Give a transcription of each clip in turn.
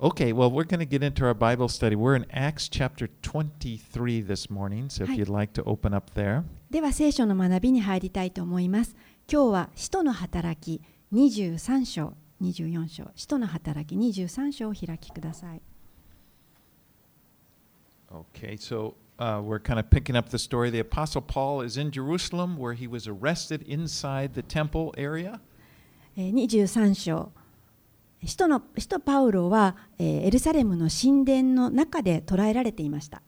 Okay, well, we're going to get into our Bible study. We're in Acts chapter 23 this morning, so if Hi. you'd like to open up there. では聖書の学びに入りたいと思います。今日は使徒の働き23章、24章、使徒の働き23章を開きください。 Okay, so uh, we're kind of picking up the story. The Apostle Paul is in Jerusalem where he was arrested inside the temple area. えー23章、 使徒,の使徒パウロは、え、エルサレムの神殿の中で捉えられていました。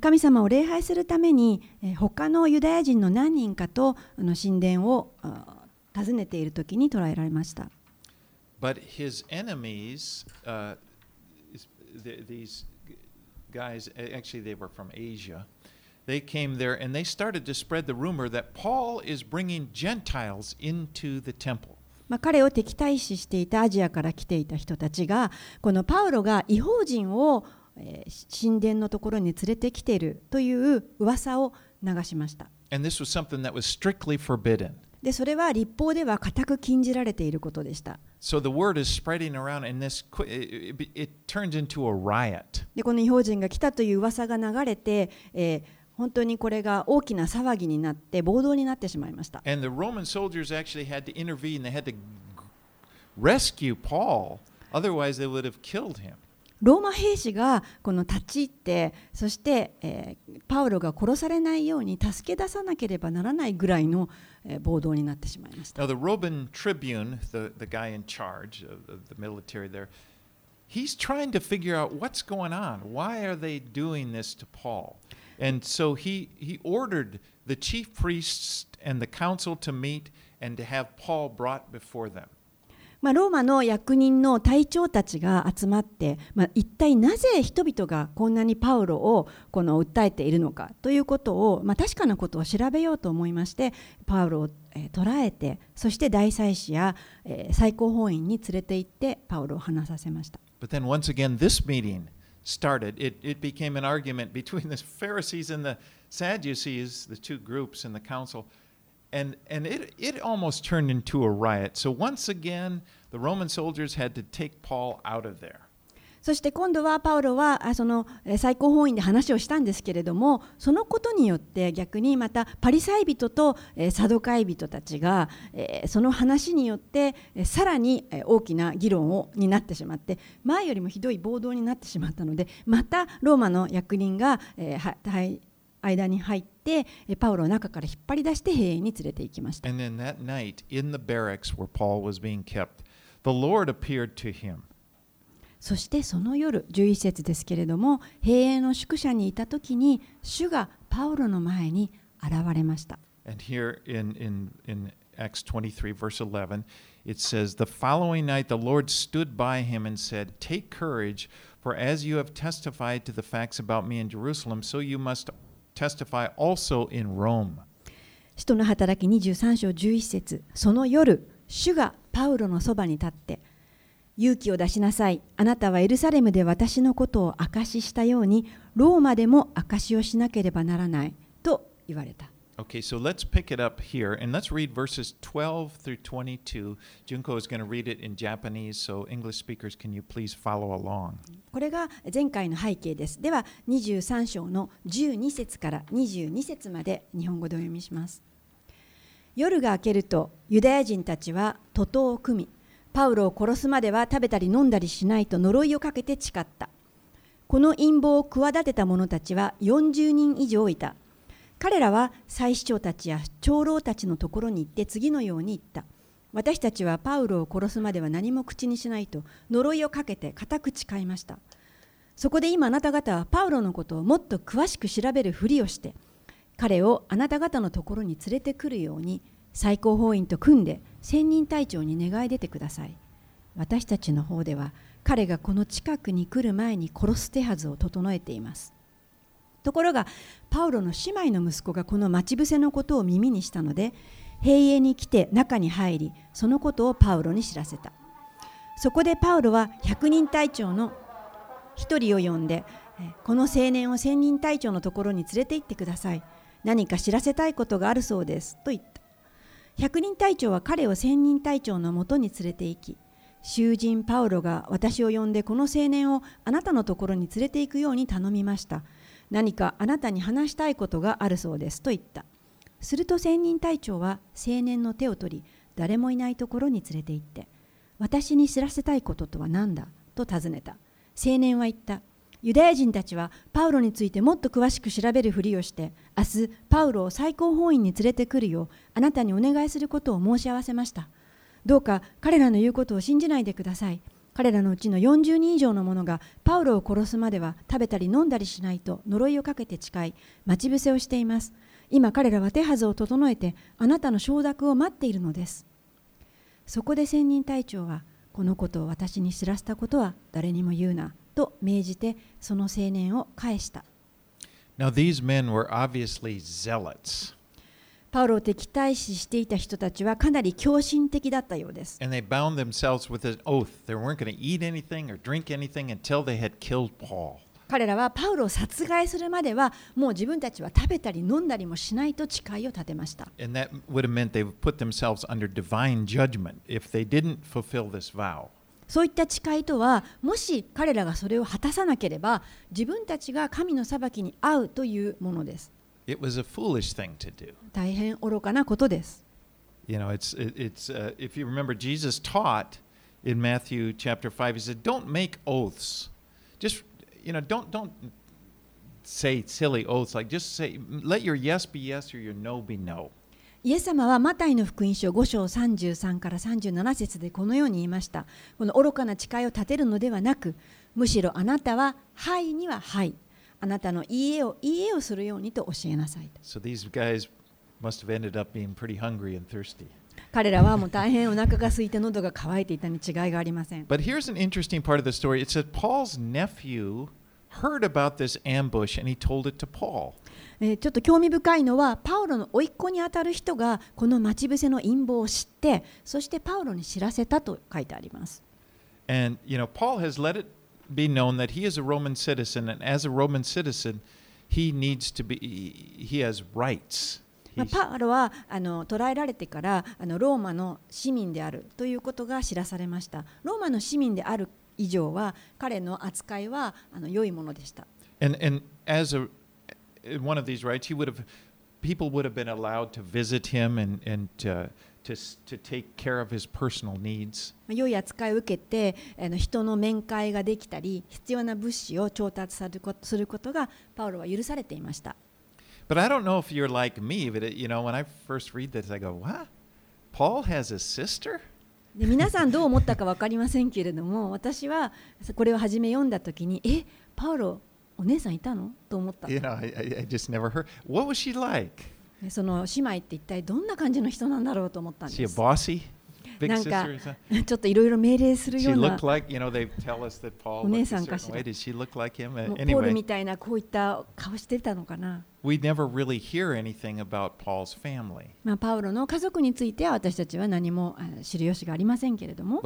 神様を礼拝するために、え、他のユダヤ人の何人かとあの神殿を訪ねている時に捉えられました。They came there and they started to spread the rumor that Paul is bringing Gentiles into the temple. まあ、彼を敵対視していたアジアから来ていた人たちがこのパウロが違法人を、えー神殿のところに連れてきているという噂を流しました.でそれは立法では固く禁じられていることでした So the word is spreading around, and this it, it turns into a riot. でこの違法人が来たという噂が流れて、えー本当にこれが大きな騒ぎになって暴動になってしまいました And the Roman soldiers actually had to intervene. They had to rescue Paul, otherwise, they would have killed him. ローマ兵士がこの立ち入ってそして、えーパウロが殺されないように助け出さなければならないぐらいの、えー暴動になってしまいました Now, the Roman tribune, the, the guy in charge of, of the military there, he's trying to figure out what's going on. Why are they doing this to Paul? And so he, he ordered the chief priests and the council to meet and to have Paul brought before them. まあ、ローマの役人の隊長たちが集まって、まあ、一体なぜ人々がこんなにパウロをこの訴えているのかということを、まあ、確かなことを調べようと思いましてパウロを、えー捕らえてそして大祭司や、えー最高法院に連れて行ってパウロを話させました。But then once again, this meeting started. It, it became an argument between the Pharisees and the Sadducees, the two groups in the council. And, and it, it almost turned into a riot. So once again, the Roman soldiers had to take Paul out of there. そして今度はパウロはあそのえ最高法院で話をしたんですけれどもそのことによって逆にまたパリサイ人とえサドカイ人たちがえその話によってえさらにえ大きな議論をになってしまって前よりもひどい暴動になってしまったのでまたローマの役人がえははい間に入ってえパウロを中から引っ張り出して兵営に連れて行きました。And then that night, in the barracks where Paul was being kept, the Lord appeared to him. そしてその夜11節ですけれども兵営の宿舎にいた時に主がパウロの前に現れました And here in, in, in Acts 23, verse 11, it says, The following night the Lord stood by him and said, Take courage, for as you have testified to the facts about me in Jerusalem, so you must testify also in Rome. 使徒の働き23章11節その夜主がパウロのそばに立って勇気を出しなさいあなたはエルサレムで私のことを証ししたようにローマでも証しをしなければならないと言われた Okay, so let's pick it up here and let's read verses 12 through 22. Junko is going to read it in Japanese, so English speakers, can you please follow along? これが前回の背景ですでは23章の12節から22節まで日本語でお読みします夜が明けるとユダヤ人たちは徒党を組みパウロを殺すまでは食べたり飲んだりしないと呪いをかけて誓った。この陰謀を企てた者たちは40人以上いた。彼らは祭司長たちや長老たちのところに行って次のように言った。私たちはパウロを殺すまでは何も口にしないと呪いをかけて固く誓いました。そこで今あなた方はパウロのことをもっと詳しく調べるふりをして彼をあなた方のところに連れてくるように最高法院と組んで千人隊長に願い出てください。私たちの方では彼がこの近くに来る前に殺す手はずを整えています。ところがパウロの姉妹の息子がこの待ち伏せのことを耳にしたので兵営に来て中に入りそのことをパウロに知らせた。そこでパウロは百人隊長の一人を呼んでこの青年を千人隊長のところに連れて行ってください。何か知らせたいことがあるそうです。と言った。百人隊長は彼を千人隊長のもとに連れて行き囚人パウロが私を呼んでこの青年をあなたのところに連れて行くように頼みました。何かあなたに話したいことがあるそうですと言った。すると千人隊長は青年の手を取り誰もいないところに連れて行って私に知らせたいこととは何だと尋ねた。青年は言った。ユダヤ人たちはパウロについてもっと詳しく調べるふりをして明日パウロを最高法院に連れてくるようあなたにお願いすることを申し合わせました。どうか彼らの言うことを信じないでください。彼らのうちの40人以上の者がパウロを殺すまでは食べたり飲んだりしないと呪いをかけて誓い待ち伏せをしています。今彼らは手はずを整えてあなたの承諾を待っているのです。そこで仙人隊長はこのことを私に知らせたことは誰にも言うな。と命じてその青年を返した Now, these men were obviously zealots, パウロを敵対視していた人たちはかなり狂信的だったようです and they bound themselves with an oath. They weren't going to eat anything or drink anything until they had killed Paul. 彼らはパウロを殺害するまではもう自分たちは食べたり飲んだりもしないと誓いを立てました And that would have meant they would put themselves under divine judgment if they didn't fulfill this vow. そういった誓いとはもし彼らがそれを果たさなければ自分たちが神の裁きに遭うというものです.大変愚かなことです You know, it's it, it's uh, if you remember, Jesus taught in Matthew chapter five. He said, "Don't make oaths. Just you know, don't don't say silly oaths. Like just say, let your yes be yes or your no be no." イエス様はマタイの福音書5章33から37節でこのように言いましたこの愚かな誓いを立てるのではなくむしろあなたは「はい」には「はい」あなたの「いいえ」を「いいえ」をするようにと教えなさいと So these guys must have ended up being pretty hungry and thirsty. 彼らはもう大変お腹が空いて喉が渇いていたに違いがありません But here's an interesting part of the story. It said Paul's nephew heard about this ambush and he told it to Paul. えーちょっと興味深いのはパウロの甥っ子にあたる人がこの待ち伏せの陰謀を知ってそしてパウロに知らせたと書いてあります。And, you know, Paul has let it be known that he is a Roman citizen, and as a Roman citizen, he needs to be, he has rights. まあパウロはあの捕らえられてからあのローマの市民であるということが知らされました。ローマの市民である以上は彼の扱いはあの良いものでした。And, and as a, one of these rights, he would have, people would have been allowed to visit him and, and uh, to, s- to take care of his personal needs. まあ良い扱いを受けてあの人の面会ができたり必要な物資を調達されることすることがパウロは許されていました But I don't know if you're like me, but it, you know, when I first read this, I go, what? Paul has a sister? で皆さんどう思ったか分かりませんけれども私はこれを初め読んだ時にえパウロ お姉さんいたの？と思った。You I, I just never heard. What was she like? その姉妹って一体どんな感じの人なんだろうと思ったんです。なんかちょっといろいろ命令するようなお姉さんかし。ポールみたいなこういった顔してたのかな。まあ、パウロの家族については私たちは何も知る由がありませんけれども。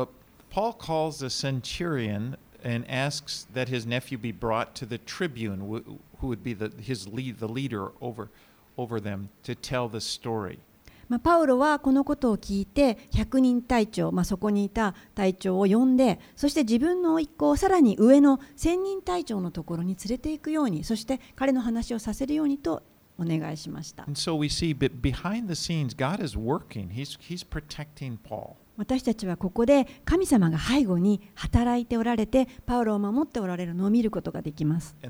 and asks that his nephew be brought to the tribune, wh- who would be the, his lead, the leader over, over them, to tell the story. まあ、パウロはこのことを聞いて百人隊長、まあ、そこにいた隊長を呼んでそして自分の甥っ子をさらに上の千人隊長のところに連れていくようにそして彼の話をさせるようにとお願いしました And so we see but behind the scenes, God is working. He's, he's protecting Paul. 私たちはここで神様が背後に働いておられてパウロを守っておられるのを見ることができます uh.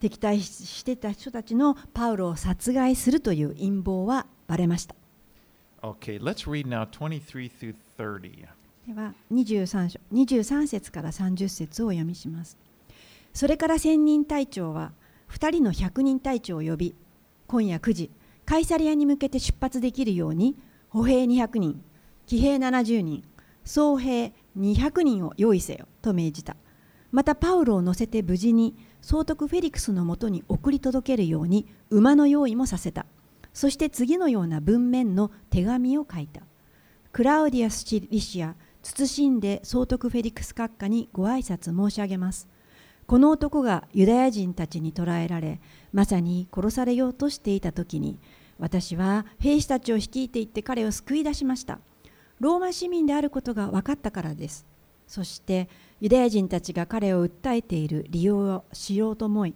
敵対してた人たちのパウロを殺害するという陰謀はバレました Okay, let's read now 23 through 30. では23章23節から30節をお読みしますそれから千人隊長は2人の百人隊長を呼び今夜9時カイサリアに向けて出発できるように歩兵200人騎兵70人総兵200人を用意せよと命じた。またパウロを乗せて無事に総督フェリクスのもとに送り届けるように馬の用意もさせた。そして次のような文面の手紙を書いた。クラウディアス・リシア謹んで総督フェリクス閣下にご挨拶申し上げます。この男がユダヤ人たちに捕らえられまさに殺されようとしていた時に私は兵士たちを率いていって彼を救い出しました。ローマ市民であることが分かったからです。そしてユダヤ人たちが彼を訴えている利用をしようと思い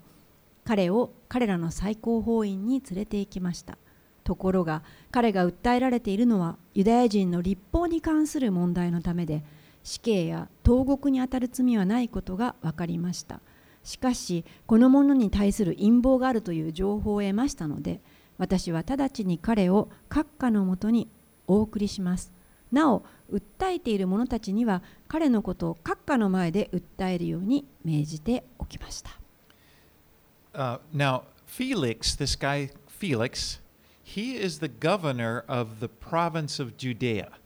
彼を彼らの最高法院に連れて行きました。ところが彼が訴えられているのはユダヤ人の立法に関する問題のためで死刑や投獄にあたる罪はないことが分かりました。しかしこの者に対する陰謀があるという情報を得ましたので私は直ちに彼を閣下のもとにお送りしますなお訴えている者たちには彼のことを閣下の前で訴えるように命じておきました Uh, now, Felix, this guy Felix, he is the governor of the province of Judea.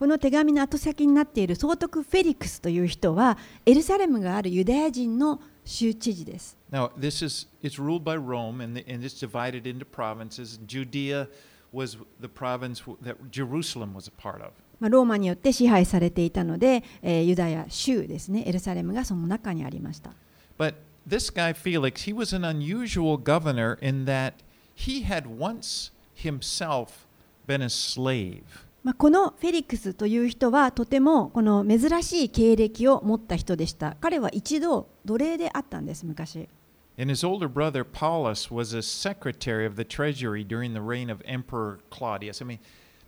この手紙の後先になっている総督フェリクスという人はエルサレムがあるユダヤ人の州知事です Now, this is it's ruled by Rome, and, and it's divided into provinces. Judea was the province that Jerusalem was a part of. まあ、ローマによって支配されていたので、えーユダヤ州ですねエルサレムがその中にありました But this guy Felix, he was an unusual governor in that he had once himself been a slave. まあ、このフェリックスという人はとてもこの珍しい経歴を持った人でした彼は一度奴隷であったんです昔 And his older brother Paulus was a secretary of the treasury during the reign of Emperor Claudius. I mean,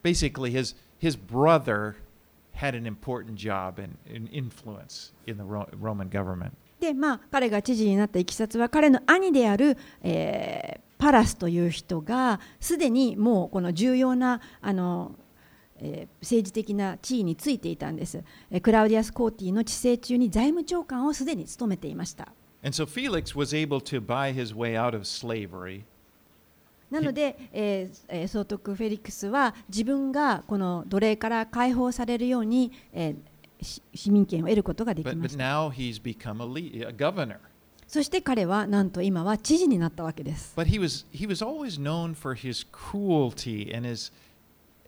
basically, his, his brother had an important job and, and influence in the Ro- Roman government. でまあ彼が知事になったいきさつは彼の兄である、えーパラスという人がすでにもうこの重要なあの、えー政治的な地位についていたんです、えークラウディアス・コーティの治世中に財務長官をすでに務めていました。And so Felix was able to buy his way out of slavery. なので、え総督フェリックスは自分がこの奴隷から解放されるように、えーし市民権を得ることができました.そして彼はなんと今は知事になったわけです。But he was, he was always known for his cruelty and his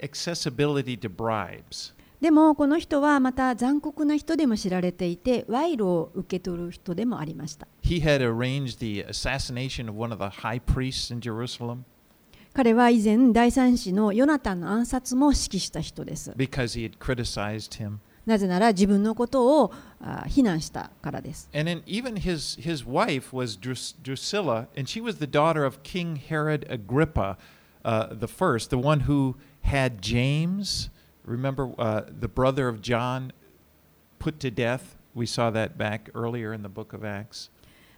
accessibility to bribes. でもこの人はまた残酷な人でも知られていて賄賂を受け取る人でもありました He had arranged the assassination of one of the high priests in Jerusalem 彼は以前第三子のヨナタンの暗殺も指揮した人です because he had criticized him. なぜなら自分のことをあ非難したからです And then even his, his wife was Drus- Drusilla, and she was the daughter of King Herod Agrippa uh, the first, the one who had James, remember uh, the brother of John, put to death. We saw that back earlier in the book of Acts.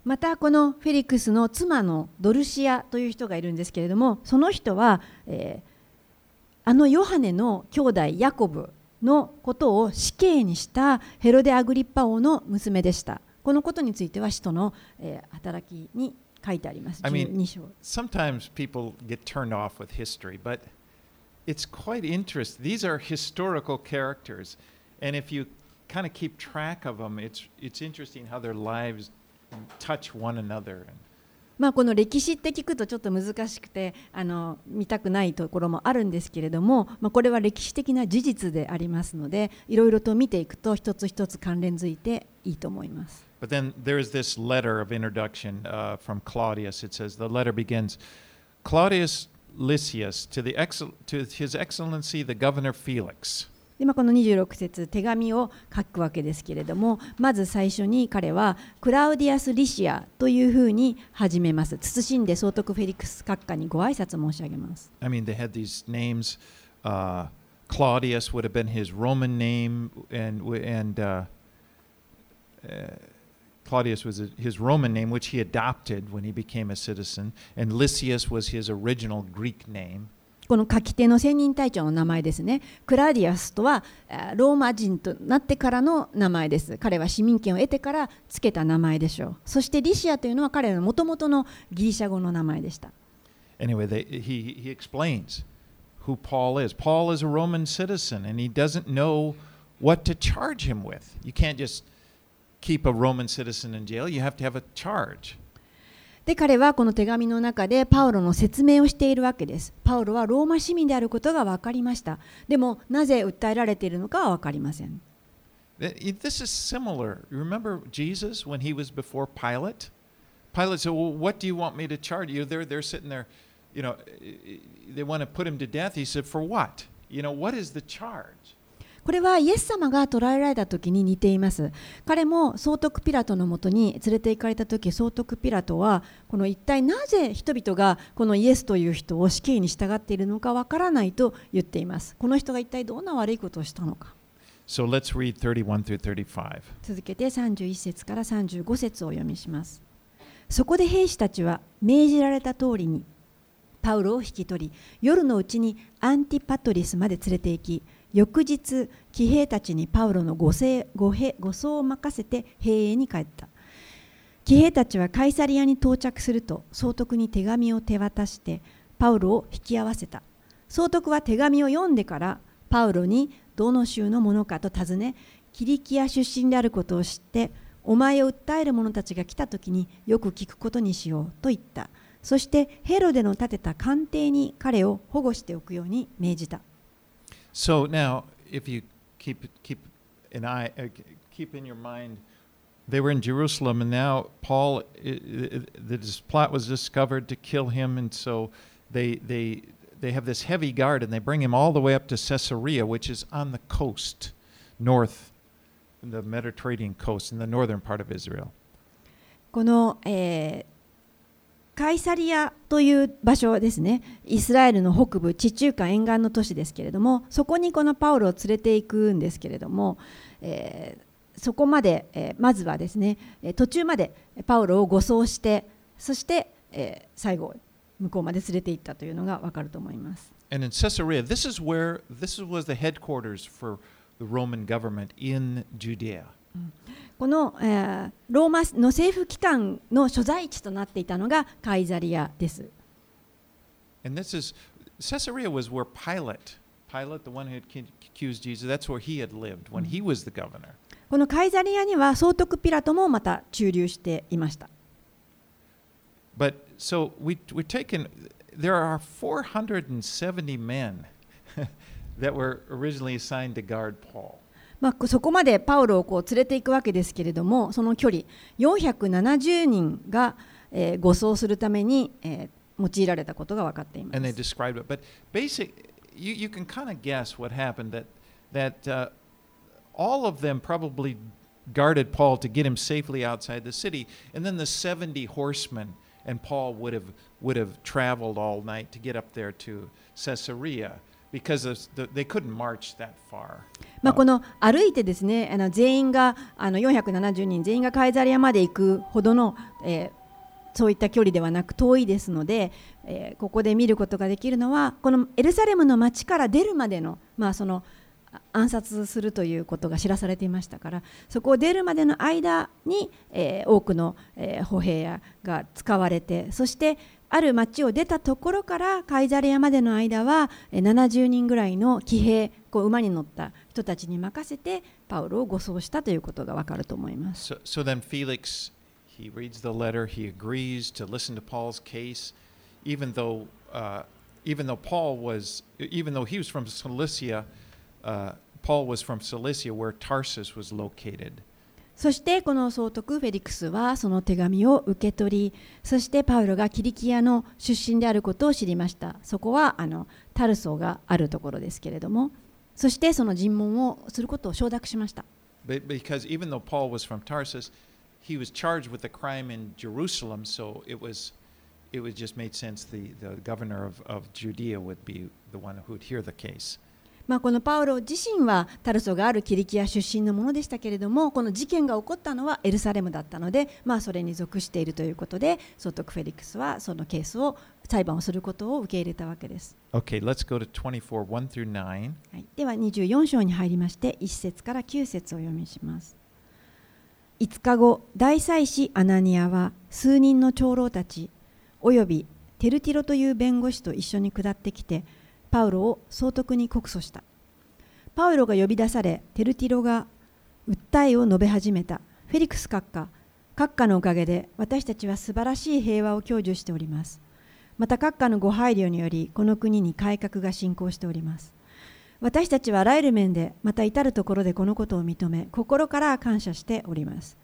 またこのフェリックスの妻のドルシアという人がいるんですけれどもその人は、えーあのヨハネの兄弟ヤコブのことを死刑にしたヘロデ・アグリッパ王の娘でしたこのことについては使徒の、えー働きに書いてあります I mean- 12章 Sometimes people get turned off with history, but it's quite interesting. These are historical characters, and if you kind of keep track of them, it's it's interesting how their lives touch one another. まあ、この歴史って聞くとちょっと難しくてあの見たくないところもあるんですけれども、まあ、これは歴史的な事実でありますのでいろいろと見ていくと一つ一つ関連づいていいと思います。 But then there's this letter of introduction uh, from Claudius. It says the letter begins, Claudius Lysias to the excel- to His Excellency the Governor Felix. でまあ、この26節手紙を書くわけですけれどもまず最初に彼はクラウディアス・リシアというふうに始めます謹んで総督フェリックス閣下にご挨拶申し上げます I mean, they had these names. Uh, Claudius would have been his Roman name, and and uh, uh, Claudius was his Roman name, which he adopted when he became a citizen, and Lysias was his original Greek name. この書き手の専任隊長の名前ですね。クラディアスとはえーローマ人となってからの名前です。彼は市民権を得てからつけた名前でしょう。そしてリシアというのは彼のもともとのギリシャ語の名前でした。Anyway, they, he, he explains who Paul is. Paul is a Roman citizen, and he doesn't know what to charge him with. You can't just keep a Roman citizen in jail, you have to have a charge. で彼はこの手紙の中でパウロの説明をしているわけです。パウロはローマ市民であることが分かりました。でもなぜ訴えられているのかは分かりません。Th- This is similar. Remember Jesus when he was before Pilate? Pilate said, Well, what do you want me to charge you? They're, they're sitting there, you know, they want to put him to death. He said, For what? You know, what is the charge? これはイエス様が捕らえられた時に似ています。彼も総督ピラトのもとに連れて行かれた時総督ピラトはこの一体なぜ人々がこのイエスという人を死刑に従っているのかわからないと言っています。この人が一体どんな悪いことをしたのか。So let's read 31 through 35. 続けて31節から35節をお読みします。そこで兵士たちは命じられた通りにパウロを引き取り夜のうちにアンティパトリスまで連れて行き翌日騎兵たちにパウロの護送護護送を任せて兵営に帰った。騎兵たちはカイサリアに到着すると総督に手紙を手渡してパウロを引き合わせた。総督は手紙を読んでからパウロにどの州のものかと尋ねキリキア出身であることを知ってお前を訴える者たちが来た時によく聞くことにしようと言った。そしてヘロデの建てた官邸に彼を保護しておくように命じた。So now, if you keep keep an eye, uh, keep in your mind, they were in Jerusalem, and now Paul, i i the dis- plot was discovered to kill him, and so they they they have this heavy guard, and they bring him all the way up to Caesarea, which is on the coast, north, the Mediterranean coast, in the northern part of Israel. この、えー カイサリアという場所ですねイスラエルの北部地中海沿岸の都市ですけれどもそこにこのパウロを連れていくんですけれども、えーそこまで、えーまずはですね途中までパウロを護送してそして、えー最後向こうまで連れて行ったというのが分かると思います。And in Caesarea, this is where this was the headquarters for the Roman government in Judea. この、ローマの政府機関の所在地となっていたのがカイザリアです。このカイザリアには総督ピラトもまた駐留していました。まあ、そこまでパウロをこう連れていくわけですけれどもその距離470人が、えー護送するために、えー用いられたことが分かっていま and they す。described it. But basic, you, you can kind of guess what happened. That that uh, all of them probably guarded Paul to get him safely outside the city, and then the seventy horsemen and Paul would have would have traveled all night to get up there to Caesarea まあ、この歩いてですねあの全員があの470人全員がカイザリアまで行くほどの、えーそういった距離ではなく遠いですので、えーここで見ることができるのはこのエルサレムの町から出るまでの,、まあその暗殺するということが知らされていましたからそこを出るまでの間に、えー多くの、えー歩兵が使われてそしてある町を出たところからカイザリアまでの間は70人ぐらいの騎兵こう馬に乗った人たちに任せてパウロを護送したということがわかると思います。So, so then Felix, he reads the letter. He agrees to listen to Paul's case, even though, uh, even though Paul was, even though he was from Cilicia, uh, Paul was from Cilicia, where Tarsus was located. そしてこの総督フェリクスはその手紙を受け取りそしてパウロがキリキアの出身であることを知りました。そこはあのタルソーがあるところですけれどもそしてその尋問をすることを承諾しました、まあ、このパウロ自身はタルソがあるキリキア出身のものでしたけれどもこの事件が起こったのはエルサレムだったので、まあ、それに属しているということで総督フェリクスはそのケースを裁判をすることを受け入れたわけです、Okay, let's go to 24, 1 through 9. はい、では24章に入りまして1節から9節をお読みします。5日後大祭司アナニアは数人の長老たちおよびテルティロという弁護士と一緒に下ってきてパウロを総督に告訴した。パウロが呼び出されテルティロが訴えを述べ始めた。フェリクス閣下閣下のおかげで私たちは素晴らしい平和を享受しております。また閣下のご配慮によりこの国に改革が進行しております。私たちはあらゆる面でまた至るところでこのことを認め心から感謝しております。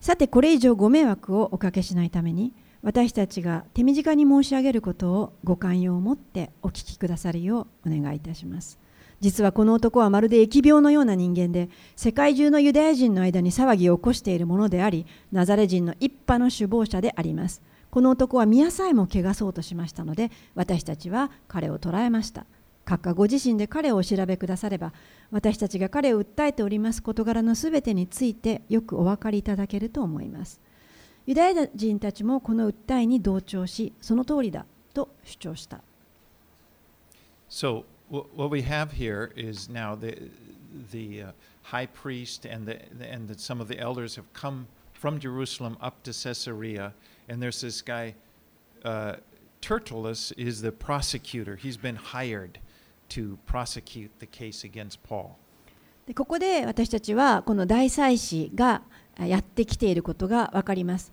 さてこれ以上ご迷惑をおかけしないために私たちが手短に申し上げることをご寛容を持ってお聞きくださるようお願いいたします。実はこの男はまるで疫病のような人間で世界中のユダヤ人の間に騒ぎを起こしているものでありナザレ人の一派の首謀者であります。この男は宮さえも汚そうとしましたので私たちは彼を捕らえました。閣下ご自身で彼をお調べくだされば私たちが彼を訴えております事柄のすべてについてよくお分かりいただけると思います。ユダヤ人たちもこの訴えに同調しその通りだと主張した So wh- what we have here is now the the uh, high priest and the and the, some of the elders have come from Jerusalem up to Caesarea, and there's this guy. Uh, Tertullus is the prosecutor. He's been hired to prosecute the case against Paul. でここで私たちはこの大祭司がやってきていることが分かります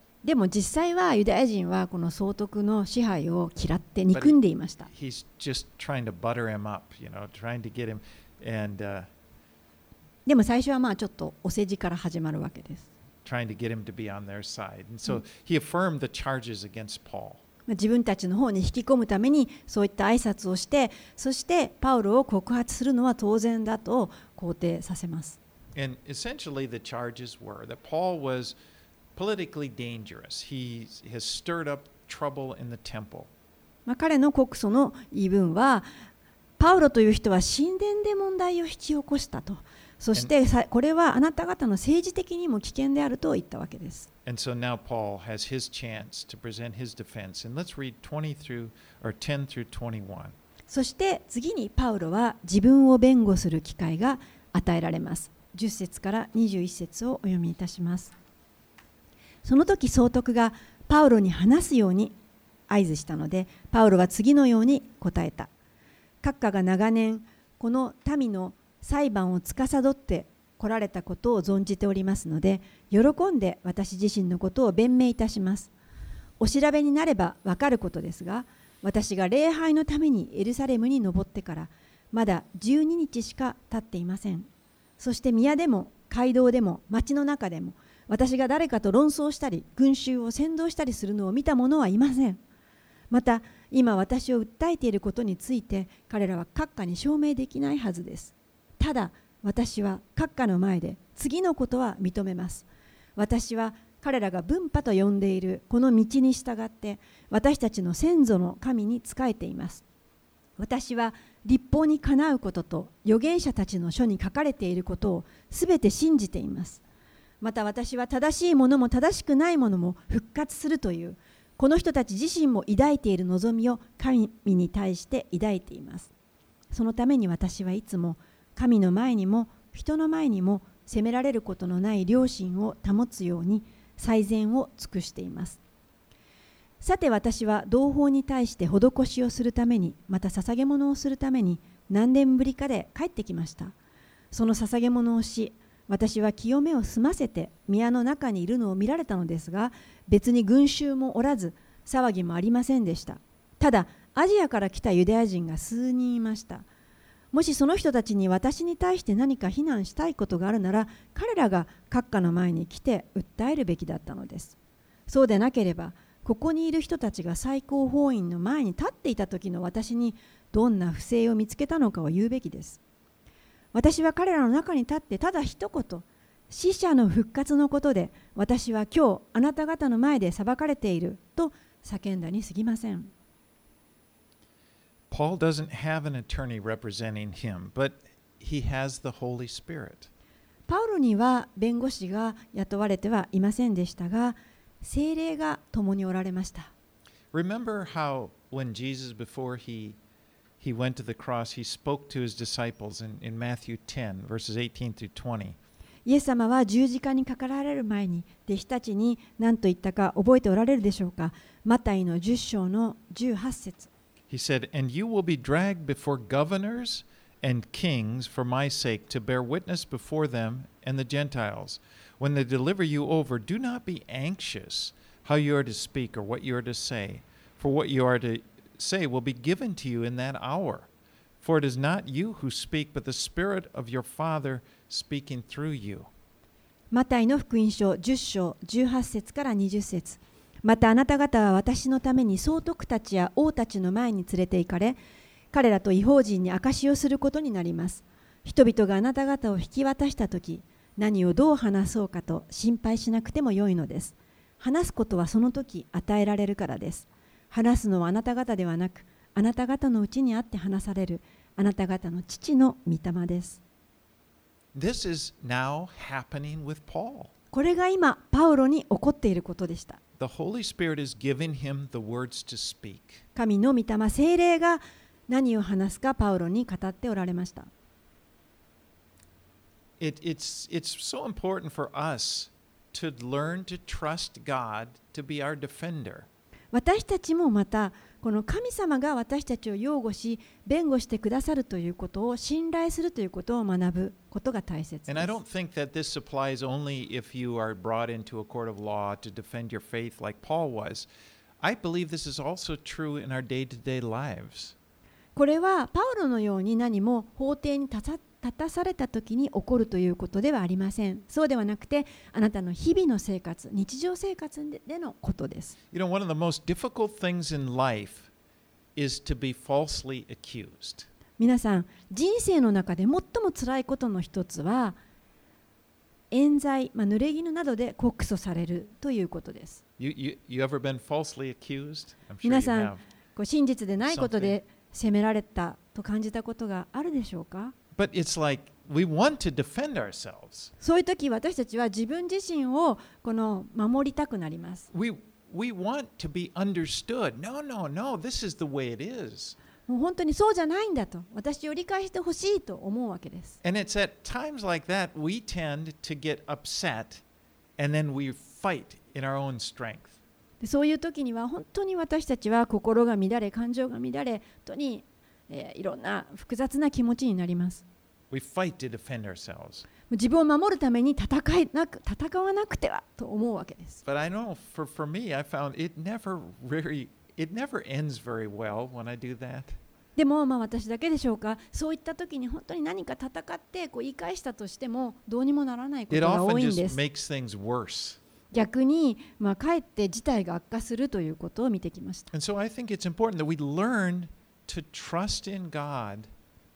でも実際はユダヤ人はこの総督の支配を嫌って憎んでいました。でも最初はまあちょっとお世辞から始まるわけです。自分たちの方に引き込むためにそういった挨拶をしてそしてパウロを告発するのは当然だと肯定させます。彼の国訴の言い分は、パウロという人は神殿で問題を引き起こしたと。そして、これはあなた方の政治的にも危険であると言ったわけです。そして、次にパウロは自分を弁護する機会が与えられます。10節から21節をお読みいたします。その時総督がパウロに話すように合図したのでパウロは次のように答えた。閣下が長年この民の裁判を司って来られたことを存じておりますので喜んで私自身のことを弁明いたします。お調べになればわかることですが私が礼拝のためにエルサレムに登ってからまだ12日しか経っていません。そして宮でも街道でも町の中でも私が誰かと論争したり群衆を扇動したりするのを見た者はいません。また今私を訴えていることについて彼らは閣下に証明できないはずです。ただ私は閣下の前で次のことは認めます。私は彼らが分派と呼んでいるこの道に従って私たちの先祖の神に仕えています。私は立法にかなうことと預言者たちの書に書かれていることをすべて信じています。また私は正しいものも正しくないものも復活するというこの人たち自身も抱いている望みを神に対して抱いています。そのために私はいつも神の前にも人の前にも責められることのない良心を保つように最善を尽くしています。さて私は同胞に対して施しをするためにまた捧げ物をするために何年ぶりかで帰ってきました。その捧げ物をし私は清めを済ませて宮の中にいるのを見られたのですが別に群衆もおらず騒ぎもありませんでした。ただアジアから来たユダヤ人が数人いました。もしその人たちに私に対して何か非難したいことがあるなら彼らが閣下の前に来て訴えるべきだったのです。そうでなければここにいる人たちが最高法院の前に立っていた時の私にどんな不正を見つけたのかを言うべきです。私は彼らの中に立ってただ一言死者の復活のことで私は今日あなた方の前で裁かれていると叫んだにすぎません。パウロには弁護士が雇われてはいませんでしたが精霊が共におられました。Remember how when Jesus before he he went to the cross, he spoke to his disciples in, in Matthew 10, verses 18 through 20. イエス様は十字架にかかられる前に弟子たちに何と言ったか覚えておられるでしょうかマタイの10章の18節 He said, And you will be dragged before governors and kings for my sake to bear witness before them and the Gentiles. When they deliver you over, do not be anxious how you are to speak or what you are to say, for what you are to say will be given to you in that hour. For it is not you who speak, but the Spirit of your Father speaking through you. マタイの福音書10章18節から20節またあなた方は私のために総督たちや王たちの前に連れて行かれ彼らと違法人に証しをすることになります人々があなた方を引き渡した時何をどう話そうかと心配しなくてもよいのです話すことはその時与えられるからです話すのはあなた方ではなくあなた方のうちにあって話されるあなた方の父の御霊です This is now happening with Paul. これが今パウロに起こっていることでした The Holy Spirit is giving him the words to speak. 神の御霊精霊が何を話すかパウロに語っておられました It, it's, it's so important for us to learn to trust God to be our defender. 私たちもまたこの神様が私たちを擁護し弁護してくださるということを信頼するということを学ぶことが大切です。これはパウロのように何も法廷に立たされた時に起こるということではありませんそうではなくてあなたの日々の生活日常生活でのことです You know, one of the most difficult things in life is to be falsely accused. 皆さん人生の中で最も辛いことの一つは冤罪、まあ、濡れ衣などで告訴されるということです。You, you, you ever been falsely accused? I'm sure 皆さん.こう真実でないことで責められたと感じたことがあるでしょうか？But it's like we want to defend ourselves. そういう時私たちは自分自身をこの守りたくなります。We, we want to be understood. No, no, no, this is the way it is. もう本当にそうじゃないんだと私を理解してほしいと思うわけです。And it's at times like that we tend to get upset and then we fight in our own strength. でそういう時には本当に私たちは心が乱れ感情が乱れ本当に、えーいろんな複雑な気持ちになります。We fight to defend ourselves. 自分を守るために戦いなく戦わなくてはと思うわけです。But I know for, for me, I found it never really, it never ends very well when I do that. でもまあ私だけでしょうかそういった時に本当に何か戦ってこう言い返したとしてもどうにもならないことが多いんです。逆に、まあ、かえって事態が悪化するということを見てきました。So to trust in God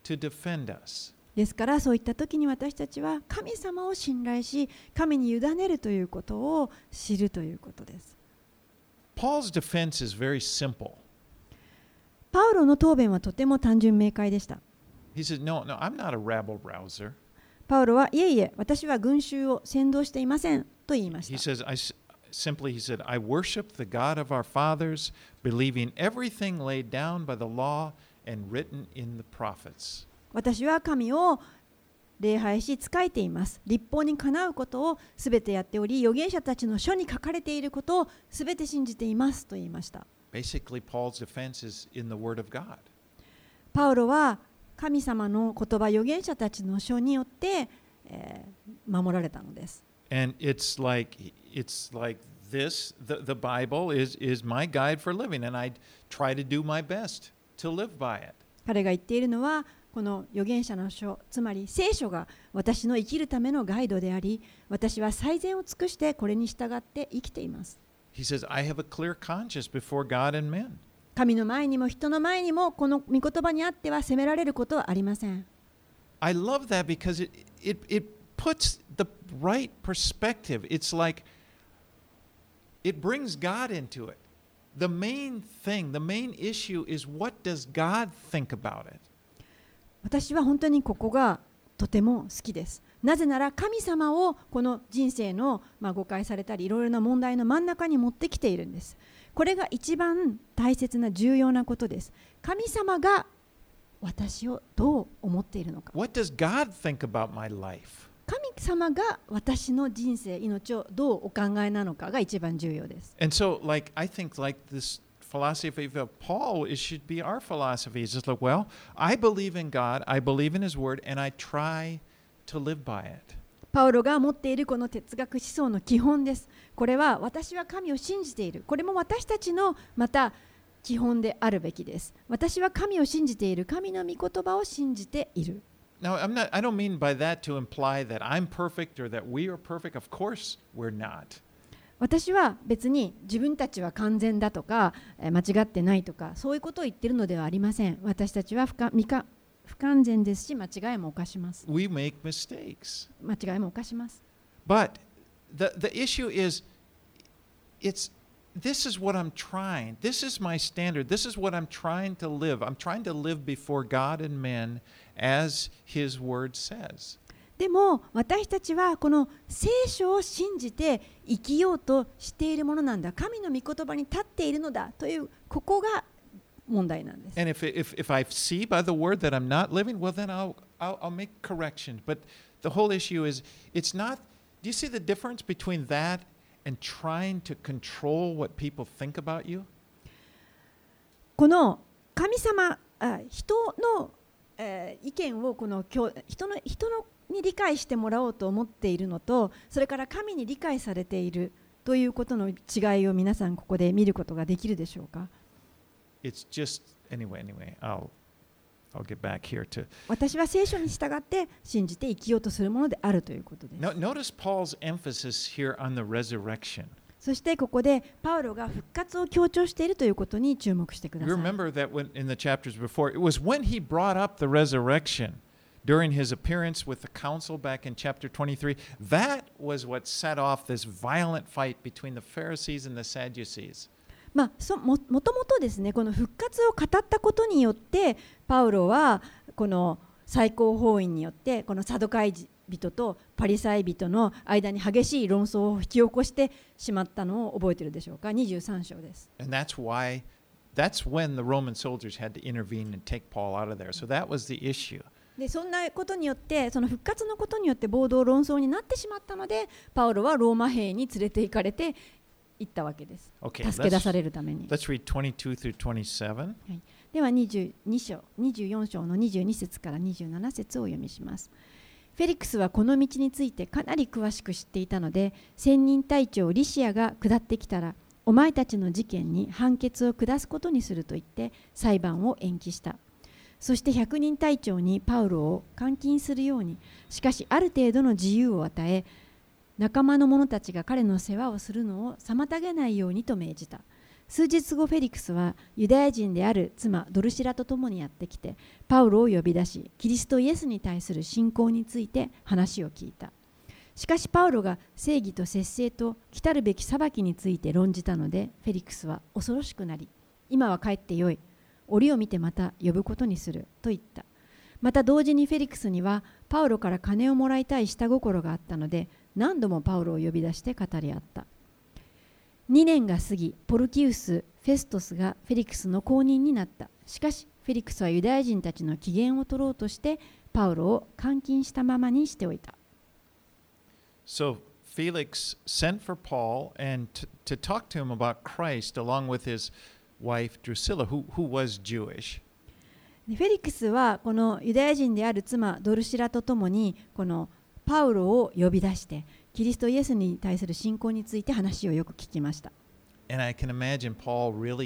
to defend us. ですからそういった時に私たちは神様を信頼し神に委ねるということを知るということです。Paul's defense is very simple. パウロの答弁はとても単純明快でした。He says, No, no, I'm not a rabble rouser. パウロはいえいえ私は群衆を先導していませんと言いまし He た。says, I simply, he said, I worship the God of our fathers, believing everything laid down by the law and written in the prophets. 私は神を礼拝し仕えています。立法にかなうことをすべてやっており預言者たちの書に書かれていることをすべて信じていますと言いました。パウロは神様の言葉預言者たちの書によって、えー、守られたのです。彼が言っているのは、この預言者の書、つまり聖書が私の生きるためのガイドであり、私は最善を尽くしてこれに従って生きています。He says, I have a clear conscience before God and men. 神の前にも人の前にもこの御言葉にあっては責められることはありません。I love that because it, it, it puts the right perspective. It's like it brings God into it. The main thing, the main issue is what does God think about it? 私は本当にここがとても好きです。なぜなら神様をこの人生の、まあ、誤解されたりいろいろな問題の真ん中に持ってきているんです。これが一番大切な重要なことです。神様が私をどう思っているのか What does God think about my life? 神様が私の人生命をどうお考えなのかが一番重要です And so, like, I think like this philosophy of Paul, it should be our philosophy. It's just like, well, I believe in God, I believe in His Word, and I try to live by it. パウロが持っているこの哲学思想の基本ですこれは私は神を信じているこれも私たちのまた基本であるべきです私は神を信じている神の御言葉を信じている Now, I'm not, I don't mean by that to imply that I'm perfect or that we are perfect. Of course, we're not. 私は別に自分たちは完全だとかえー間違ってないとかそういうことを言ってるのではありません私たちは不完全ですし間違いも犯します We make mistakes. 間違いも犯します But the, the issue is it's this is what I'm trying. This is my standard. This is what I'm trying to live. I'm trying to live before God and men as his word says. でも私たちはこの聖書を信じて生きようとしているものなんだ神の御言葉に立っているのだというここが問題なんです。And if, if, if I see by the word that I'm not living, well, then I'll, I'll, I'll make corrections. But the whole issue is it's not, do you see the difference between that and trying to control what people think about you? この神様あ人の、えー意見をこの教人の人のに理解してもらおうと思っているのとそれから神に理解されているということの違いを皆さんここで見ることができるでしょうか？私は聖書に従って信じて生きようとするものであるということです。そしてここでパウロが復活を強調しているということに注目してください。during his appearance with the council back in chapter 23. That was what set off this violent fight between the Pharisees and the Sadducees. まあ、そももともとですねこの復活を語ったことによってパウロはこの最高法院によってこのサドカイ人とパリサイ人の間に激しい論争を引き起こしてしまったのを覚えているでしょうか23章です。 And that's why, that's when the Roman soldiers had to intervene and take Paul out of there. So that was the issue. でそんなことによってその復活のことによって暴動論争になってしまったのでパウロはローマ兵に連れて行かれて行ったわけです。Okay, 助け出されるために。let's read 22 through 27. では22章24章の22節から27節をお読みします。フェリックスはこの道についてかなり詳しく知っていたので千人隊長リシアが下ってきたらお前たちの事件に判決を下すことにすると言って裁判を延期したそして百人隊長にパウロを監禁するようにしかしある程度の自由を与え仲間の者たちが彼の世話をするのを妨げないようにと命じた。数日後フェリックスはユダヤ人である妻ドルシラと共にやってきてパウロを呼び出しキリストイエスに対する信仰について話を聞いた。しかしパウロが正義と節制と来たるべき裁きについて論じたのでフェリックスは恐ろしくなり今は帰ってよい。折を見てまた呼ぶことにすると言った。また同時にフェリックスにはパウロから金をもらいたい下心があったので何度もパウロを呼び出して語り合った。2年が過ぎポルキウス・フェストスがフェリックスの後任になった。しかしフェリックスはユダヤ人たちの機嫌を取ろうとしてパウロを監禁したままにしておいた。So Felix sent for Paul and t- to talk to him about Christ along with his wife Drusilla, who, who was Jewish. フェリックスはこのユダヤ人である妻ドルシラとともにこのパウロを呼び出してキリストイエスに対する信仰について話をよく聞きました。Really、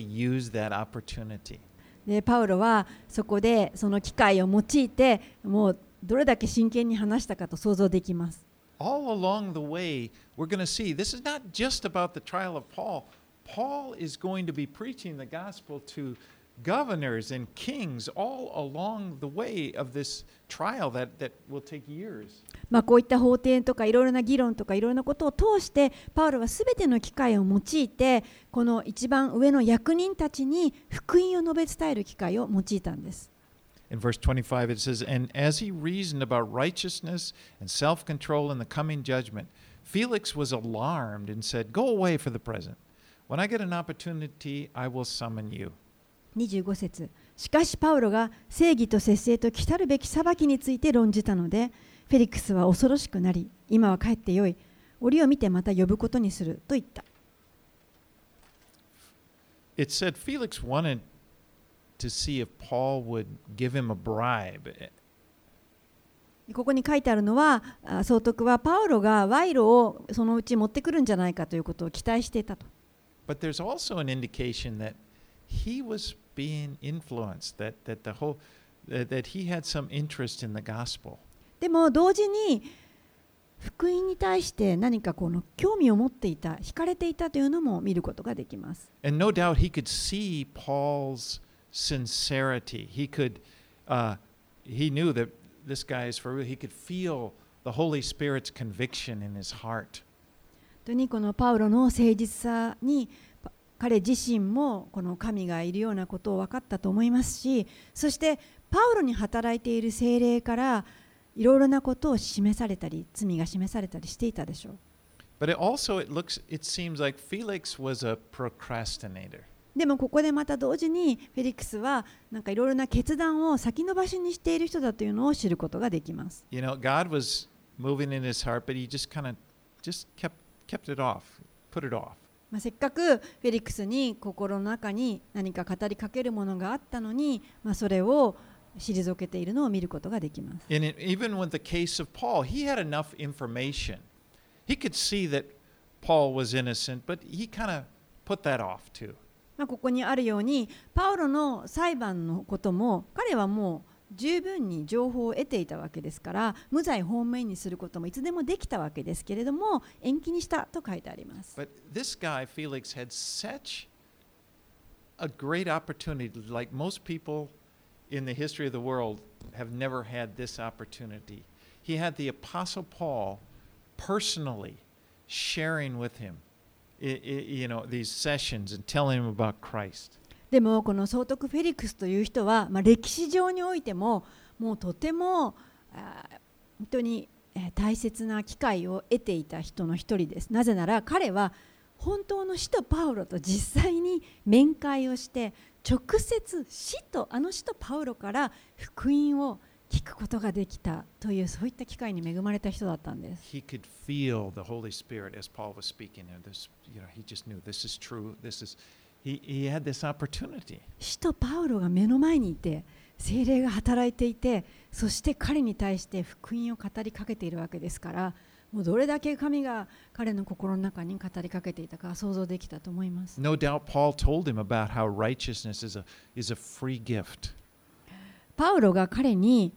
でパウロはそこでその機会を用いてもうどれだけ真剣に話したかと想像できます。All along the way, we're going see this is not just about the trial of Paul. Paul is going to be preaching the gospel to governors and kings all along the way of this trial that, that will take years. まあ、こういった法廷とかいろいろな議論とかいろいろなことを通してパウロはすべての機会を用いてこの一番上の役人たちに福音を述べ伝える機会を用いたんです。 In verse 25, it says, And as he reasoned about righteousness and self control in the coming judgment, Felix was alarmed and said, Go away for the present. When I get an opportunity, I will summon you. 25節しかしパウロが正義と節制と来たるべき裁きについて論じたのでフェリックスは恐ろしくなり今は帰ってよい折を見てまた呼ぶことにすると言った It said Felix wanted to see if Paul would give him a bribe. ここに書いてあるのはあ総督はパウロが賄賂をそのうち持ってくるんじゃないかということを期待していたと But there's also an indication that he was being influenced, that, that the whole that, that he had some interest in the gospel. でも同時に福音に対して何かこの興味を持っていた惹かれていたというのも見ることができます And no doubt he could see Paul's sincerity. He could, uh, he knew that this guy is for real. He could feel the Holy Spirit's conviction in his heart. 本当にこのパウロの誠実さにパ彼自身もこの神がいるようなことを分かったと思いますしそしてパウロに働いている精霊からいろいろなことを示されたり罪が示されたりしていたでしょう But it also it looks it seems like Felix was a procrastinator. でもここでまた同時にフェリックスはなんかいろいろな決断を先延ばしにしている人だというのを知ることができます You know, God was moving in his heart, but he just kind of just kept せっかくフェリックスに心の中に何か語りかけるものがあったのに、それを退けているのを見ることができます。ここにあるように、パウロの裁判のことも彼はもう十分に情報を得ていたわけですから無罪放免にすることもいつでもできたわけですけれども延期にしたと書いてあります。But this guy, Felix, had such a great opportunity. Like most people in the history of the world have never had this opportunity. He had the Apostle Paul personally sharing with him, you know, these sessions and telling him about Christ. でもこの総督フェリックスという人は、まあ、歴史上においてももうとてもあ本当に大切な機会を得ていた人の一人です。なぜなら彼は本当の使徒パウロと実際に面会をして直接使徒あの使徒パウロから福音を聞くことができたというそういった機会に恵まれた人だったんです。He could feel the Holy Spirit as Paul was speaking there. This, you know, he just knew this is true. This is, he, he had this opportunity. 使徒パウロが目の前にいて精霊が働いていてそして彼に対して福音を語りかけているわけですからもうどれだけ神が彼の心の中に語りかけていたか想像できたと思います。No doubt Paul told him about how righteousness is a, is a free gift. パウロが彼に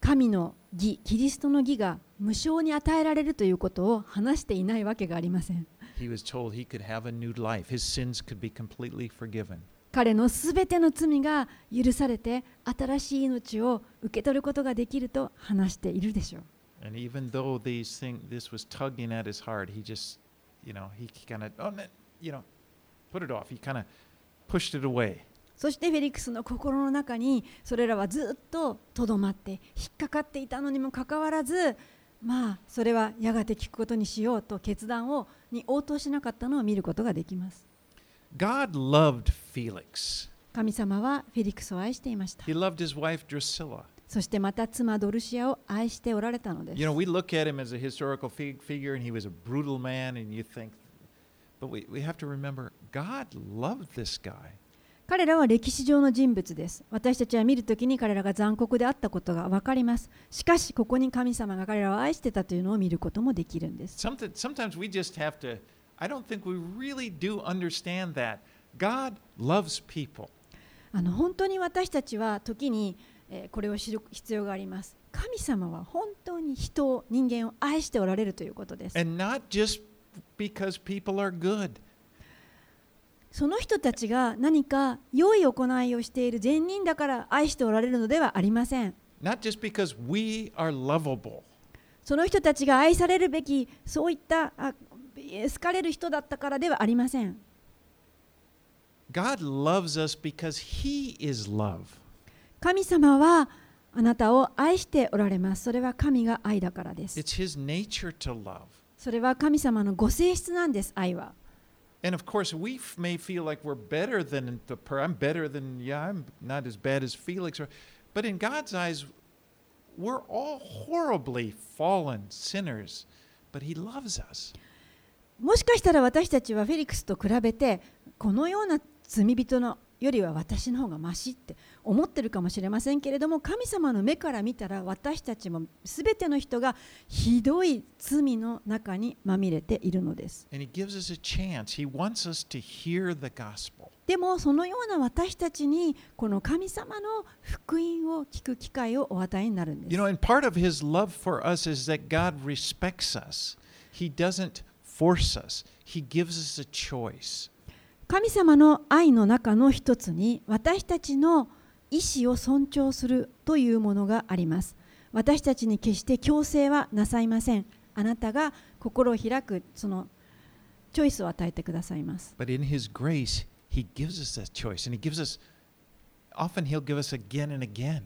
神の義キリストの義が無償に与えられるということを話していないわけがありません。He was told he could have a new life. His sins could be completely forgiven. 彼のすべての罪が許されて新しい命を受け取ることができると話しているでしょう。And even though these thing, this was tugging at his heart, he just, you know, he kind of, oh, you know, put it off. He kind of pushed it away. そしてフェリックスの心の中にそれらはずっととどまって引っかかっていたのにもかかわらずまあそれはやがて聞くことにしようと決断をに応答しなかったのを見ることができます God loved Felix. 神様はフェリックスを愛していました He loved his wife Drusilla. そしてまた妻ドルシアを愛しておられたのです You know, we look at him as a historical fig- figure and he was a brutal man, and you think, but we, we have to remember God loved this guy. 彼らは歴史上の人物です私たちは見るときに彼らが残酷であったことが分かりますしかしここに神様が彼らを愛してたというのを見ることもできるんです sometimes we just have to, I don't think we really do understand that. God loves people. あの本当に私たちは時に、えーこれを知る必要があります。神様は本当に人を人間を愛しておられるということです。And not just because people are good. その人たちが何か良い行いをしている善人だから愛しておられるのではありません。Not just because we are lovable. その人たちが愛されるべきそういったあ好かれる人だったからではありません。God loves us because He is love. 神様はあなたを愛しておられます。それは神が愛だからです。It's His nature to love. それは神様のご性質なんです、愛は。And of course, we f- may feel like we're better than the per. I'm better than yeah. I'm not as bad as Felix. Or, but in God's eyes, we're all horribly fallen sinners. But He loves us. もしかしたら私たちはフェリックスと比べてこのような罪人の よりは私の方がマシって思ってるかもしれませんけれども神様の目から見たら私たちも全ての人がひどい罪の中にまみれているのです。でもそのような私たちにこの神様の福音を聞く機会をお与えになるんです。You know, and part of his love for us is that God respects us, He doesn't force us, He gives us a choice. 神様の愛の中の一つに私たちの意思を尊重するというものがあります。私たちに決して強制はなさいません。あなたが心を開くそのチョイスを与えてくださいます。But in His grace, He gives us that choice. And He gives us, often He'll give us again and again.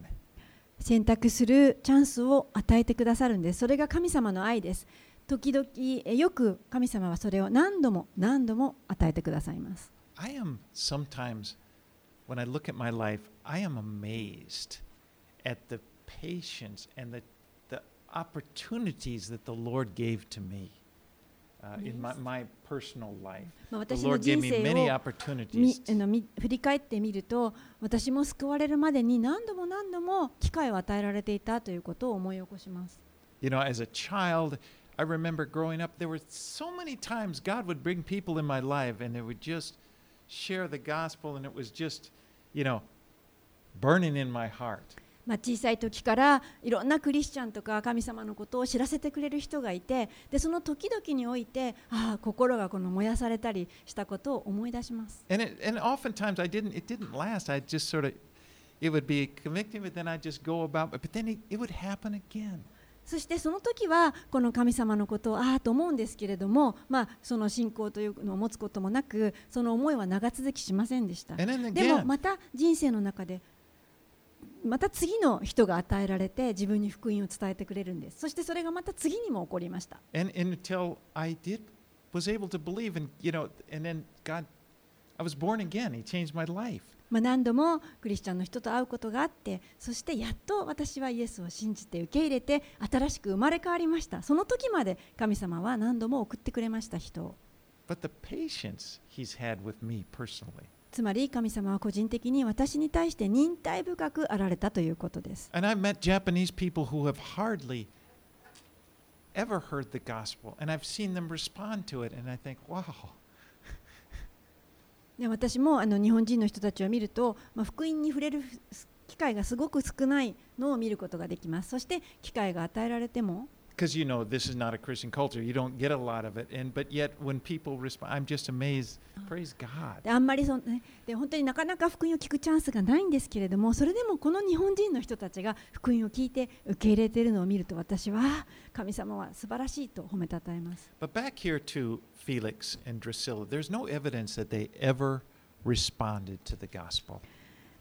選択するチャンスを与えてくださるんです。それが神様の愛です。時々えよく神様はそれを何度も何度も与えてくださいます。I am sometimes, when I look at my life, I am amazed at the patience and the, the opportunities that the Lord gave to me uh, in my, my personal life. まあ The 私の Lord gave 人 me 生 many をみ opportunities. あのみ振り返ってみると私も救われるまでに何度も何度も機会を与えられていたということを思い起こします。 You know, as a child, I remember growing up, there were so many times God would bring people in my life and they would just share the gospel, and it was just, you know, burning in my heart. まあ、小さい時からいろんなクリスチャンとか神様のことを知らせてくれる人がいてでその時々においてああ心がこの燃やされたりしたことを思い出します。And it, and oftentimes I didn't. It didn't last. I just sort of, it would be convicting, but then I'd just go about. But then it, it would happen again. そしてその時はこの神様のことをああと思うんですけれども、まあ、その信仰というのを持つこともなくその思いは長続きしませんでした。でもまた人生の中でまた次の人が与えられて自分に福音を伝えてくれるんですそしてそれがまた次にも起こりました and, and until I did, was able to believe, and you know, and then God, I was born again. He changed my life. まあ何度もクリスチャンの人と会うことがあってそしてやっと私はイエスを信じて受け入れて新しく生まれ変わりましたその時まで神様は何度も送ってくれました人を.つまり神様は個人的に私に対して忍耐深くあられたということです And I've met Japanese people who have hardly ever heard the gospel, and I've seen them respond to it, and I think, wow. で私もあの日本人の人たちを見ると、まあ、福音に触れる機会がすごく少ないのを見ることができます。そして機会が与えられても because you know this is not a Christian culture. You don't get a lot of it, and but yet when people respond, I'm just amazed. Praise God. であんまりそ、ね、で本当になかなか福音を聞くチャンスがないんですけれどもそれでもこの日本人の人たちが福音を聞いて受け入れているのを見ると私はあ神様は素晴らしいと褒めたたえます But back here to Felix and Drusilla, there's no evidence that they ever responded to the gospel.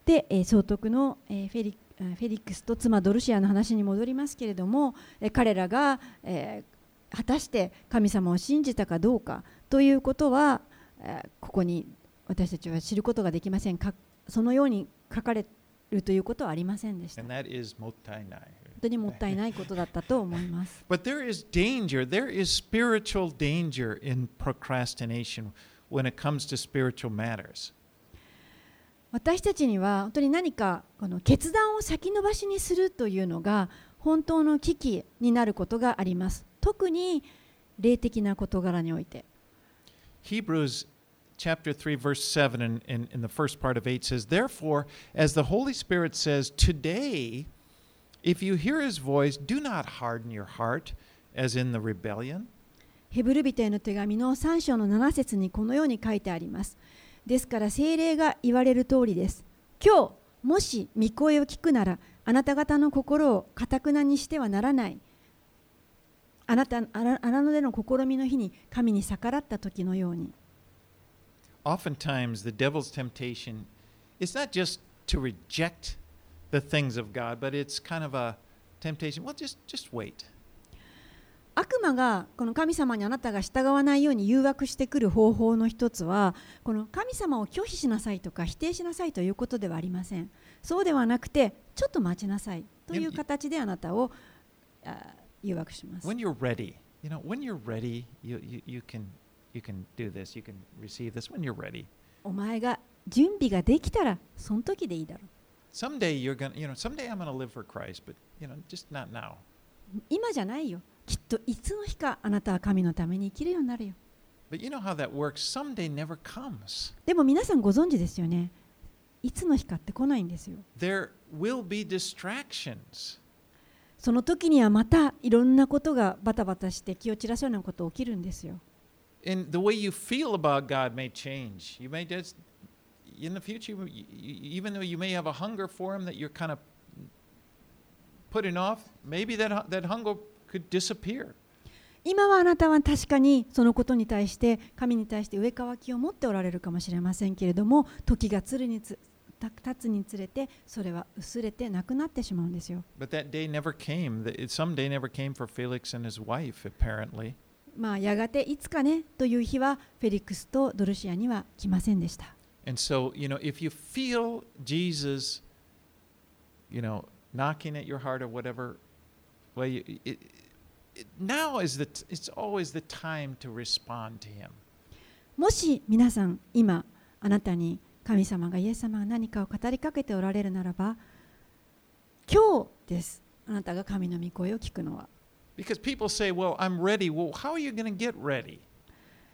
で、えー総督の、えーフェリえーフェリックスと妻ドルシアの話に戻りますけれども、えー彼らが、えー果たして神様を信じたかどうかということは、えーここに私たちは知ることができませんかそのように書かれるということはありませんでした.本当にもったいないことだったと思います。But there is danger. There is spiritual danger in procrastination when it comes to spiritual matters. 私たちには本当に何かこの決断を先延ばしにするというのが本当の危機になることがあります。特に霊的な事柄において。Hebrews chapter 3, verse 7, and in, in the first part of 8 says, Therefore, as the Holy Spirit says, Today, if you hear his voice, do not harden your heart as in the rebellion. ヘブル人への手紙の3章の7節にこのように書いてあります。ですから聖霊が言われる通りです。今日、もし御声を聞くなら、あなた方の心をかたくなにしてはならない。あなたあら荒野での試みの日に神に逆らった時のように。Oftentimes, the devil's temptation is not just to reject the things of God, but it's kind of a temptation. Well, just, just wait. 悪魔がこの神様にあなたが従わないように誘惑してくる方法の一つはこの神様を拒否しなさいとか否定しなさいということではありませんそうではなくてちょっと待ちなさいという形であなたをあ誘惑します When you're ready, you know, when you're ready, you, you, you can you can do this, you can receive this when you're ready. お前が準備ができたらその時でいいだろう Someday you're gonna, you know, someday I'm gonna live for Christ, but you know, just not now. 今じゃないよきっといつの日かあなたは神のために生きるようになるよ But you know how that works. Someday never comes. でも皆さんご存知ですよねいつの日かって来ないんですよ There will be distractions. その時にはまたいろんなことがバタバタして気を散らすようなこと起きるんですよ And the way you feel about God may change. You may just, in the future, even though you may have a hunger for Him that you're kind of putting off, maybe that, that hunger could disappear. 今はあなたは確かにそのことに対して神に対して上かわきを持っておられるかもしれませんけれども時がつるにつた経つにつれてそれは薄れてなくなってしまうんですよ But that day never came. Some day never came for Felix and his wife, apparently. まあやがていつかねという日はフェリックスとドルシアには来ませんでした And so, you know, if you feel Jesus, you know, knocking at your heart or whatever, もし皆さん今あなたに神様がイエス様が何かを語りかけておられるならば今日です。あなたが神の御声を聞くのは。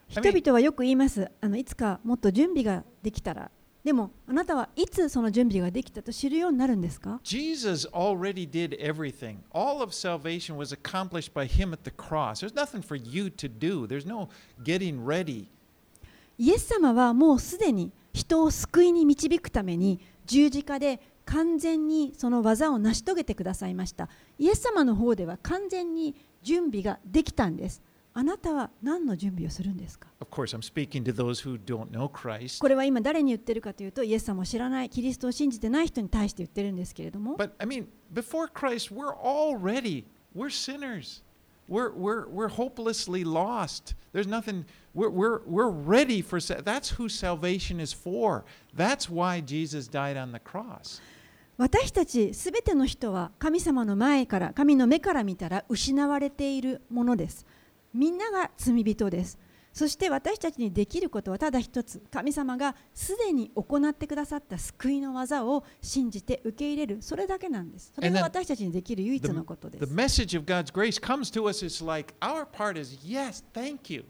人々はよく言います。あのいつかもっと準備ができたらでもあなたはいつその準備ができたと知るようになるんですか Jesus already did everything. All of salvation was accomplished by Him at the cross. There's nothing for you to do. There's no getting ready. イエス様はもうすでに人を救いに導くために十字架で完全にその技を成し遂げてくださいましたイエス様の方では完全に準備ができたんですあなたは何の準備をするんですか Of course, I'm speaking to those who don't know Christ. これは今誰に言ってるかというとイエス様を知らないキリストを信じてない人に対して言ってるんですけれども But I mean, before Christ, we're already we're sinners. We're we're we're hopelessly lost. There's nothing. We're we're we're ready for. That's who salvation is for. That's why Jesus died on the cross. 私たちすべての人は神様の前から神の目から見たら失われているものですみんなが罪人です。そして私たちにできることはただ一つ。神様がすでに行ってくださった救いの技を信じて受け入れる。それだけなんです。それが私たちにできる唯一のことで the す message of God's grace comes to us. It's like our part is yes, thank you.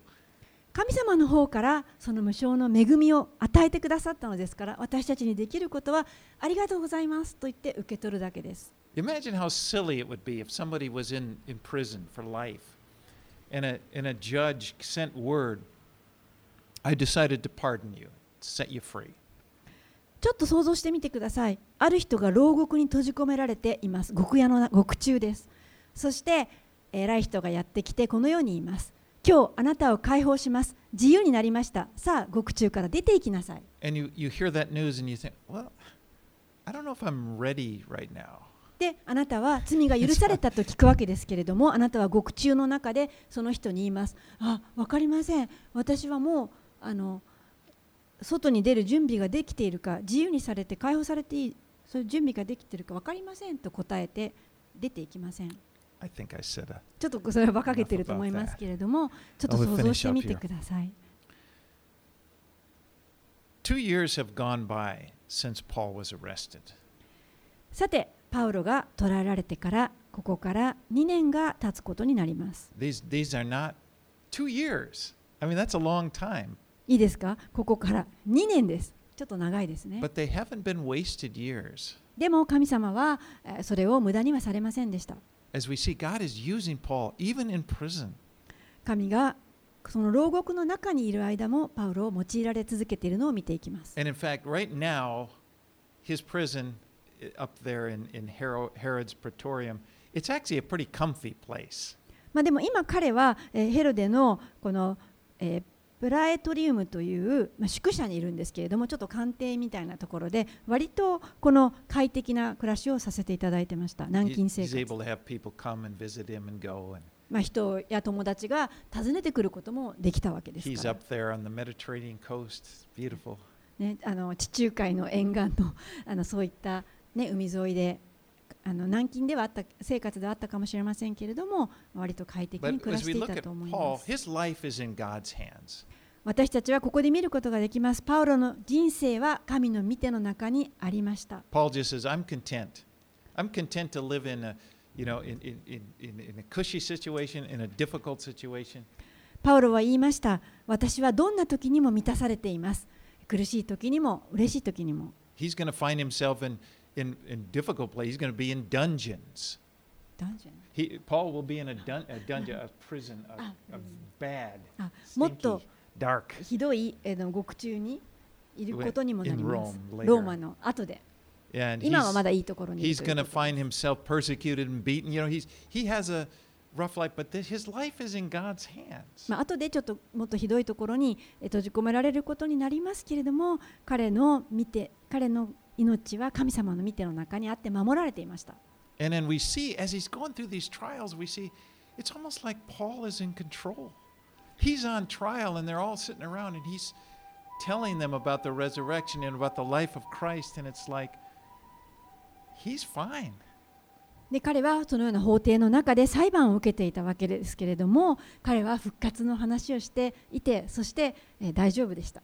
神様の方からその無償の恵みを与えてくださったのですから私たちにできることはありがとうございますと言って受け取るだけです。Imagine how silly it would be if somebody was in, in prison for life ちょっと想像してみてください。ある人が牢獄に閉じ込められています。獄屋の獄中です。そして、偉い人がやってきてこのように言います。今日、あなたを解放します。自由になりました。さあ、獄中から出ていきなさい。であなたは罪が許されたと聞くわけですけれどもあなたは獄中の中でその人に言います。あ、わかりません。私はもうあの外に出る準備ができているか自由にされて解放されていいそういう準備ができているか分かりませんと答えて出ていきません。I think I said ちょっとそれは馬鹿げてると思いますけれども、ちょっと想像してみてください。Two years have gone by since Paul was arrested. さて、パウロが捕らえられてから、ここから2年が経つことになります。These, these are not two years. I mean, that's a long time, いいですかここから2年です。ちょっと長いですね。but they haven't been wasted years. でも神様はえーそれを無駄にはされませんでした。As we see, God is using Paul even in prison. 神がその牢獄の中にいる間もパウロを用いられ続けているのを見ていきます。And in fact, right now, his prison up there in, in haro harrods pretty comfy まあでも今彼はヘロデのこのプラエトリウムという宿舎にいるんですけれどもちょっと官邸みたいなところで割とこの快適な暮らしをさせていただいてました。南京生活。まあ人や友達が訪ねてくることもできたわけです、ね、あの地中海の沿岸の,あのそういったね、海沿いであの軟禁ではあった生活ではあったかもしれませんけれども割と快適に暮らしていたと思います.私たちはここで見ることができますパウロの人生は神の見ての中にありました Paul just says, I'm content. I'm content to live in a, you know, in, in, in in a cushy situation, in a difficult situation. パウロは言いました私はどんな時にも満たされています苦しい時にも嬉しい時にも He's going to find himself in, in, in difficult place. He's going to be in dungeons. ダンジョン He, Paul will be in a, dun, a dungeon, a prison, Ah. a, a bad, stinky, と dark. ひどい獄中にいることにもなります.ローマの後で今は he's, まだいいところにいる he's という going こ to と find himself persecuted and beaten. You know, he's, he has a rough life, but this, his life is in God's hands. まあ後でちょっともっとひどいところにえー閉じ込められることになりますけれども彼の見て彼の命は神様の見ての中にあって守られていました And then we see, as he's going through these trials, we see it's almost like Paul is in control. He's on trial, and they're all sitting around, and he's telling them about the resurrection and about the life of Christ, and it's like, he's fine. で彼はそのような法廷の中で裁判を受けていたわけですけれども彼は復活の話をしていてそして、えー大丈夫でした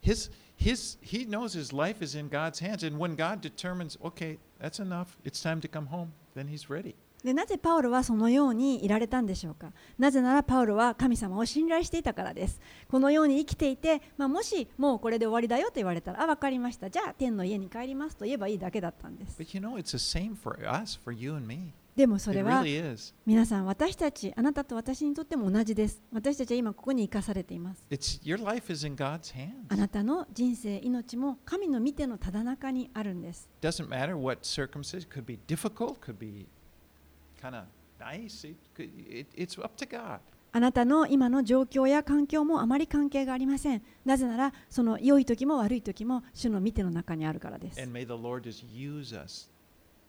His, his, he knows his life is in God's hands, and when God determines, okay, that's enough, it's time to come home, then he's ready. でなぜパウロはそのようにいられたんでしょうかなぜならパウロは神様を信頼していたからですこのように生きていて、まあ、もしもうこれで終わりだよと言われたらあ分かりましたじゃあ天の家に帰りますと言えばいいだけだったんです But you know, it's the same for us, for you and me. でもそれは皆さん、私たち、あなたと私にとっても同じです。私たちは今ここに生かされています。あなたの人生、命も神の見てのただ中にあるんです。あなたの今の状況や環境もあまり関係がありません。なぜなら、その良い時も悪い時も主の見ての中にあるからです。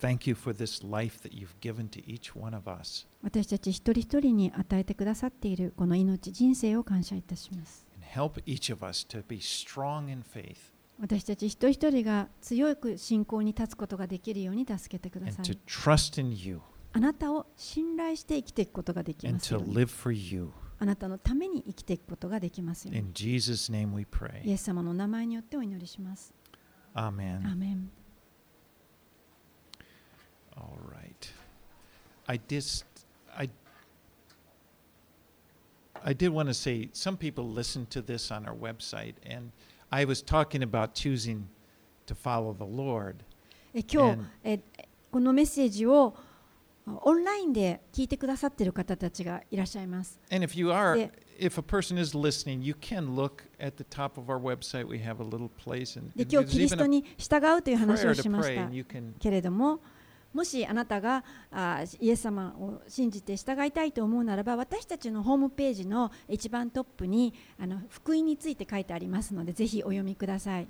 Thank you for this life that you've given to each one of us. And help each of us to be strong in faith. 私たち一人一人が強く信仰に立つことができるように助けてください。あなたを信頼して生きていくことができますように。あなたのために生きていくことができますように。イエス様の名前によってお祈りします。アーメン。アーメン All right. I just I I did want to say some people listen to this on our website and I was talking about choosing to follow the Lord. え今日 And- えこのメッセージをオンラインで聞いてくださっている方たちがいらっしゃいます。 And if you are Yeah. if a person is listening, you can look at the top of our website. We have a little place and で and 今日 there's キリス even ト a に従うという話 prayer を to しまし pray た and you can けれども、 もしあなたがあイエス様を信じて従いたいと思うならば、私たちのホームページの一番トップにあの福音について書いてありますので、ぜひお読みください。